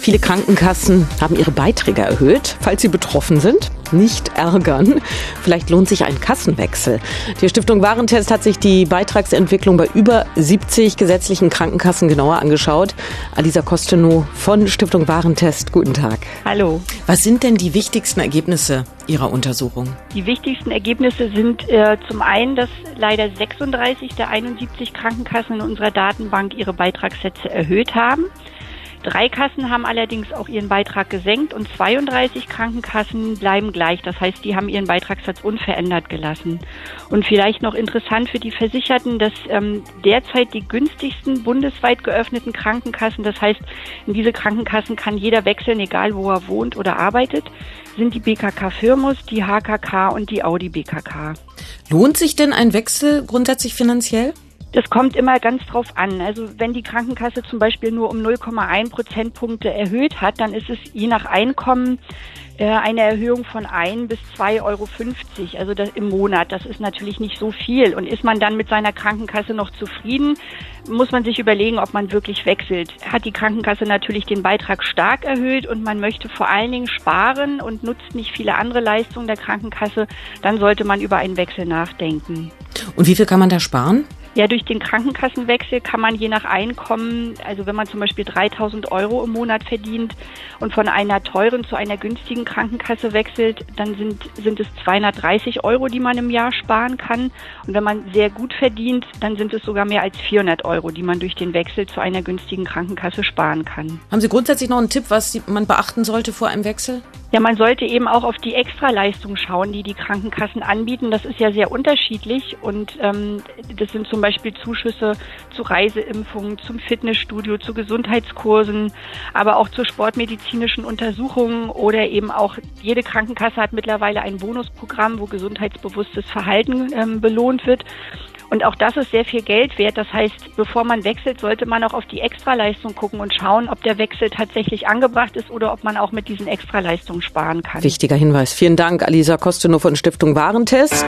Viele Krankenkassen haben ihre Beiträge erhöht. Falls Sie betroffen sind, nicht ärgern. Vielleicht lohnt sich ein Kassenwechsel. Die Stiftung Warentest hat sich die Beitragsentwicklung bei über 70 gesetzlichen Krankenkassen genauer angeschaut. Alisa Kostenow von Stiftung Warentest, guten Tag. Hallo. Was sind denn die wichtigsten Ergebnisse Ihrer Untersuchung? Die wichtigsten Ergebnisse sind äh, zum einen, dass leider 36 der 71 Krankenkassen in unserer Datenbank ihre Beitragssätze erhöht haben. Drei Kassen haben allerdings auch ihren Beitrag gesenkt und 32 Krankenkassen bleiben gleich. Das heißt, die haben ihren Beitragssatz unverändert gelassen. Und vielleicht noch interessant für die Versicherten, dass ähm, derzeit die günstigsten bundesweit geöffneten Krankenkassen, das heißt, in diese Krankenkassen kann jeder wechseln, egal wo er wohnt oder arbeitet, sind die BKK Firmus, die HKK und die Audi BKK. Lohnt sich denn ein Wechsel grundsätzlich finanziell? Das kommt immer ganz drauf an. Also wenn die Krankenkasse zum Beispiel nur um 0,1 Prozentpunkte erhöht hat, dann ist es je nach Einkommen äh, eine Erhöhung von 1 bis 2,50 Euro, also das im Monat. Das ist natürlich nicht so viel. Und ist man dann mit seiner Krankenkasse noch zufrieden, muss man sich überlegen, ob man wirklich wechselt. Hat die Krankenkasse natürlich den Beitrag stark erhöht und man möchte vor allen Dingen sparen und nutzt nicht viele andere Leistungen der Krankenkasse, dann sollte man über einen Wechsel nachdenken. Und wie viel kann man da sparen? Ja, durch den Krankenkassenwechsel kann man je nach Einkommen, also wenn man zum Beispiel 3000 Euro im Monat verdient und von einer teuren zu einer günstigen Krankenkasse wechselt, dann sind, sind es 230 Euro, die man im Jahr sparen kann. Und wenn man sehr gut verdient, dann sind es sogar mehr als 400 Euro, die man durch den Wechsel zu einer günstigen Krankenkasse sparen kann. Haben Sie grundsätzlich noch einen Tipp, was man beachten sollte vor einem Wechsel? Ja, man sollte eben auch auf die Extraleistung schauen, die die Krankenkassen anbieten. Das ist ja sehr unterschiedlich und ähm, das sind zum Beispiel Zuschüsse zu Reiseimpfungen, zum Fitnessstudio, zu Gesundheitskursen, aber auch zu sportmedizinischen Untersuchungen oder eben auch jede Krankenkasse hat mittlerweile ein Bonusprogramm, wo gesundheitsbewusstes Verhalten ähm, belohnt wird. Und auch das ist sehr viel Geld wert. Das heißt, bevor man wechselt, sollte man auch auf die Extraleistung gucken und schauen, ob der Wechsel tatsächlich angebracht ist oder ob man auch mit diesen Extraleistungen sparen kann. Wichtiger Hinweis. Vielen Dank, Alisa Kostenow von Stiftung Warentest.